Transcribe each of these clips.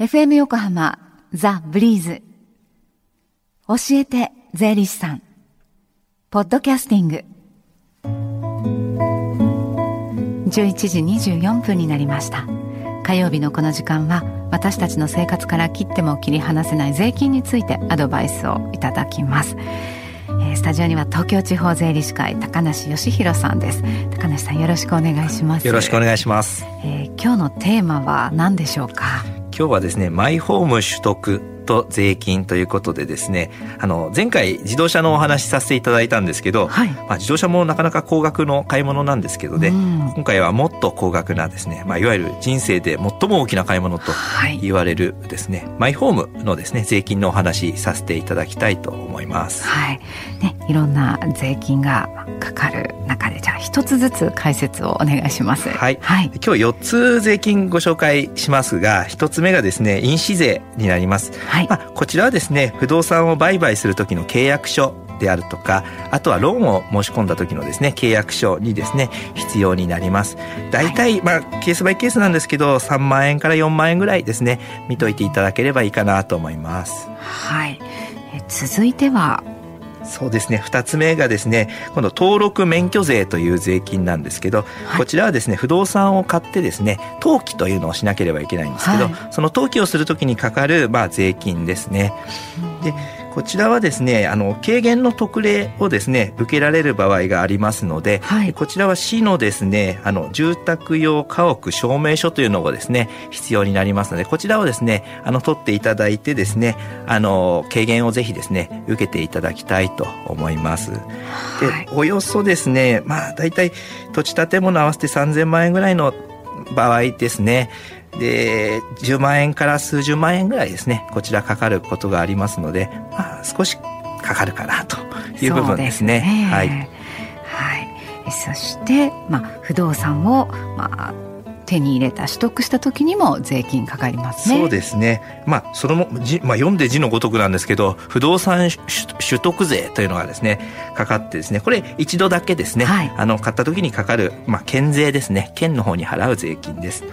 FM 横浜ザ・ブリーズ。教えて税理士さん。ポッドキャスティング。11時24分になりました。火曜日のこの時間は私たちの生活から切っても切り離せない税金についてアドバイスをいただきます。スタジオには東京地方税理士会高梨義弘さんです。高梨さんよろしくお願いします。よろしくお願いします、えー、今日のテーマは何でしょうか？今日はですねマイホーム取得と税金ということでですねあの前回自動車のお話しさせていただいたんですけど、はい、まあ、自動車もなかなか高額の買い物なんですけどね、今回はもっと高額なですね、まあ、いわゆる人生で最も大きな買い物と言われるですね、はい、マイホームのですね税金のお話しさせていただきたいと思います。はいね、いろんな税金がかかる中でじゃあ一つずつ解説をお願いします。はい、はい、今日4つ税金ご紹介しますが1つ目がですね印紙税になります。はい、まあ、こちらはですね不動産を売買する時の契約書であるとかあとはローンを申し込んだ時のですね契約書にですね必要になります。大体、まあケースバイケースなんですけど3万円から4万円ぐらいですね見といていただければいいかなと思います。はい。え続いてはそうですね。2つ目がですねこの登録免許税という税金なんですけど、はい、こちらはですね不動産を買ってですね登記というのをしなければいけないんですけど、はい、その登記をするときにかかる、まあ、税金ですね。でこちらはですねあの軽減の特例をですね受けられる場合がありますので、はい、こちらは市のですねあの住宅用家屋証明書というのがですね必要になりますのでこちらをですねあの取っていただいてですねあの軽減をぜひですね受けていただきたいと思います。で、およそですねまあ大体土地建物合わせて3000万円ぐらいの場合ですねで10万円から数十万円ぐらいですねこちらかかることがありますので、まあ、少しかかるかなという部分ですね。すねはい、はい、そして、まあ、不動産を、まあ、手に入れた取得した時にも税金かかりますね。そうですね。まあそのもじまあ読んで字のごとくなんですけど、不動産取得税というのがですねかかってですね、これ一度だけですね、はい、あの買った時にかかるまあ県税ですね、県の方に払う税金です。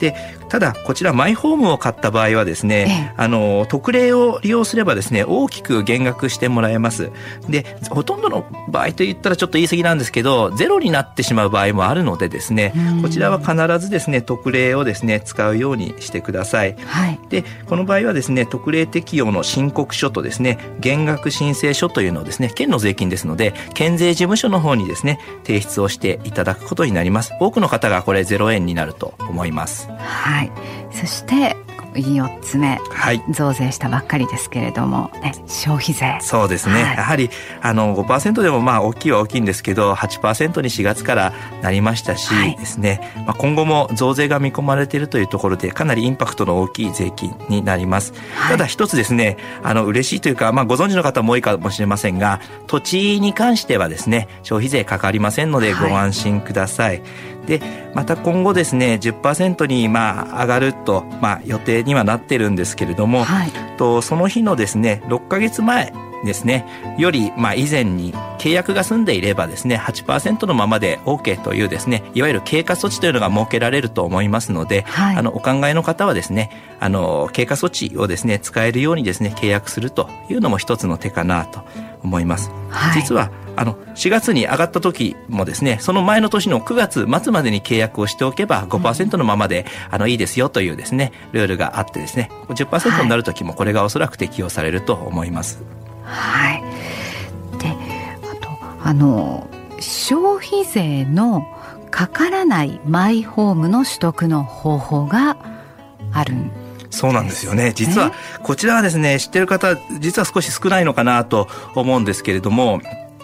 でただこちらマイホームを買った場合はですね、ええ、あの特例を利用すればですね大きく減額してもらえます。でほとんどの場合といったらちょっと言い過ぎなんですけどゼロになってしまう場合もあるのでですねこちらは必ずですね特例をですね使うようにしてください、はい、でこの場合はですね特例適用の申告書とですね減額申請書というのをですね県の税金ですので県税事務所の方にですね提出をしていただくことになります。多くの方がこれ0円になると思いますはい。そして4つ目、はい、増税したばっかりですけれども、ね、消費税。そうですね、はい、やはりあの5%でもまあ大きいは大きいんですけど8%に4月からなりましたし、はい、ですね、まあ、今後も増税が見込まれているというところでかなりインパクトの大きい税金になります、ただ一つですねあの嬉しいというか、まあ、ご存知の方も多いかもしれませんが土地に関してはですね消費税かかりませんのでご安心くださいでまた今後ですね10%にまあ上がると、まあ、予定にはなってるんですけれども、はい、とその日のですね6か月前ですねよりまあ以前に契約が済んでいればですね8%のままで OK というですねいわゆる経過措置というのが設けられると思いますので、はい、あのお考えの方はですねあの経過措置をですね使えるようにですね契約するというのも一つの手かなと思います。はい、実はあの4月に上がった時もですねその前の年の9月末までに契約をしておけば5%のままで、あのいいですよというですねルールがあってですね10%になる時もこれがおそらく適用されると思います。はい、であとあの消費税のかからないマイホームの取得の方法があるんそうなんですよね。実は、こちらはですね、知ってる方、実は少し少ないのかなと思うんですけれども、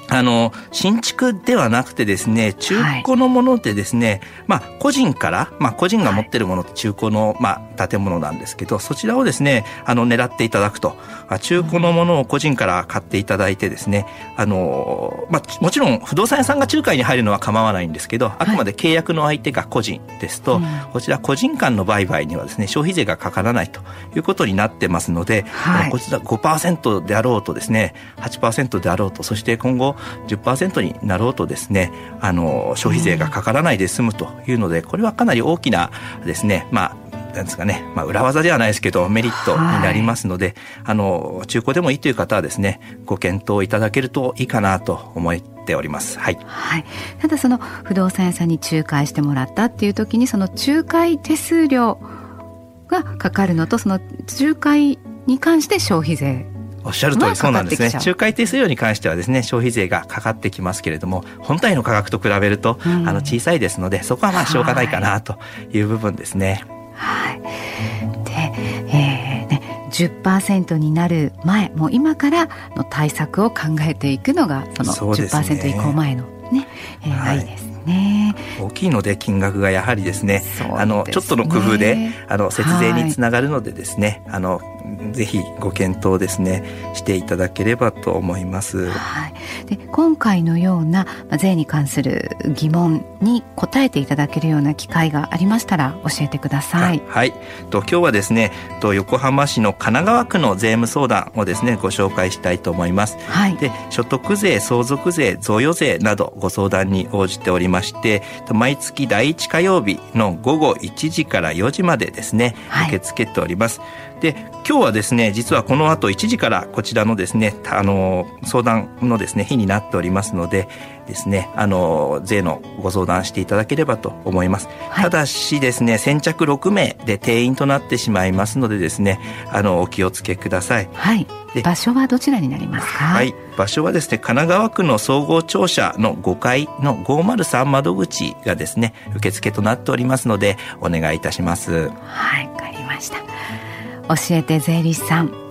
あの、新築ではなくてですね、中古のものでですね、はい、まあ、個人から、まあ、個人が持ってるものって中古の、まあ、建物なんですけど、そちらをですね、あの、狙っていただくと。中古のものを個人から買っていただいてですね、あの、まあ、もちろん不動産屋さんが仲介に入るのは構わないんですけど、あくまで契約の相手が個人ですと、はい、こちら個人間の売買にはですね、消費税がかからないということになってますので、はい、こちら5%であろうとですね、8%であろうと、そして今後、10%になろうとですねあの消費税がかからないで済むというのでこれはかなり大きなですねまあなんですかね、まあ、裏技ではないですけどメリットになりますので、はい、あの中古でもいいという方はですねご検討いただけるといいかなと思っております。はい。はい。ただその不動産屋さんに仲介してもらったっていう時にその仲介手数料がかかるのとその仲介に関して消費税おっしゃる通りそうなんですね。仲介手数料に関してはですね消費税がかかってきますけれども本体の価格と比べると、うん、あの小さいですのでそこはまあしょうがないかなという部分ですね。はい、で、えーね、10%になる前もう今からの対策を考えていくのがその10%以降前のね、えー、はい、いいですね。大きいので金額がやはりですね、すね。あのちょっとの工夫であの節税につながるのでですね、はい、あのぜひご検討ですねしていただければと思います。はい、で今回のような税に関する疑問に答えていただけるような機会がありましたら教えてください。はい。と今日はですねと横浜市の神奈川区の税務相談をですねご紹介したいと思います。はい。で所得税、相続税、贈与税などご相談に応じておりまして、毎月第1火曜日の午後1時から4時までですね、受け付けております。で今日はですね実はこの後1時からこちらのですねあの相談のですね日になっておりますのでですねあの税のご相談していただければと思います、はい、ただしですね先着6名で定員となってしまいますのでですねあのお気をつけください。はい。場所はどちらになりますか？はい。場所はですね神奈川区の総合庁舎の5階の503窓口がですね受付となっておりますのでお願いいたします。はいわかりました教えて税理士さん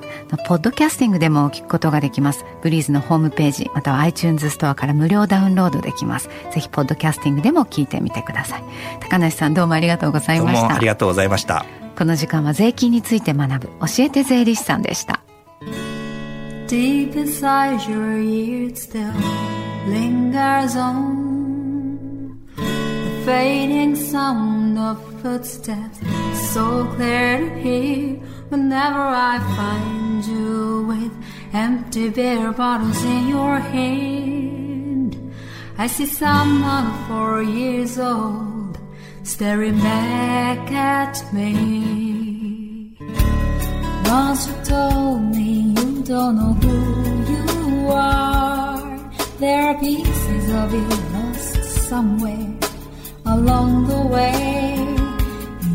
ポッドキャスティングでも聞くことができます。ブリーズのホームページ、または iTunes ストアから無料ダウンロードできます。ぜひ、ポッドキャスティングでも聞いてみてください。高梨さん、どうもありがとうございました。ありがとうございました。この時間は税金について学ぶ、教えて税理士さんでした。Deep inside your ears still lingers on the fading sound of footsteps so clear to hear whenever I find you with empty beer bottles in your hand. I see someone four years old staring back at me. Once you told me you don't know who you are, there are pieces of you lost somewhere along the way.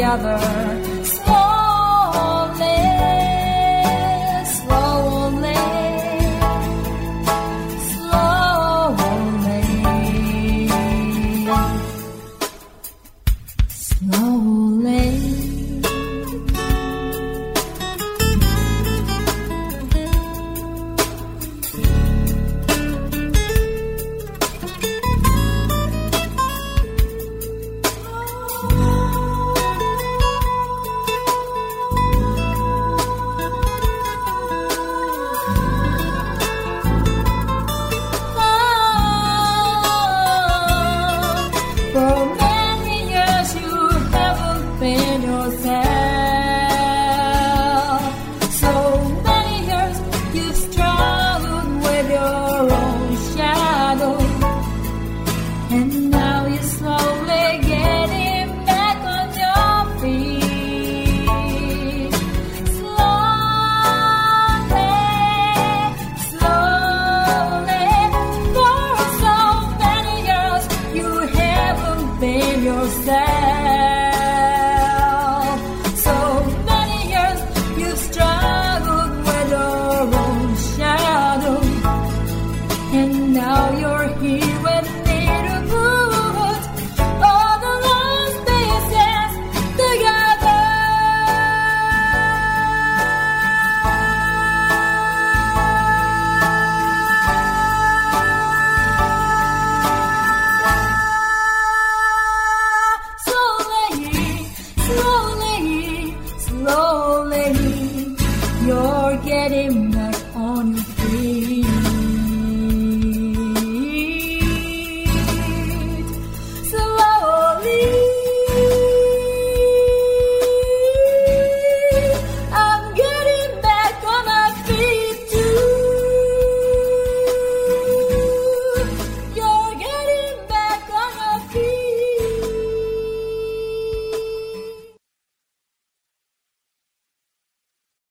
together And now you're slowly getting.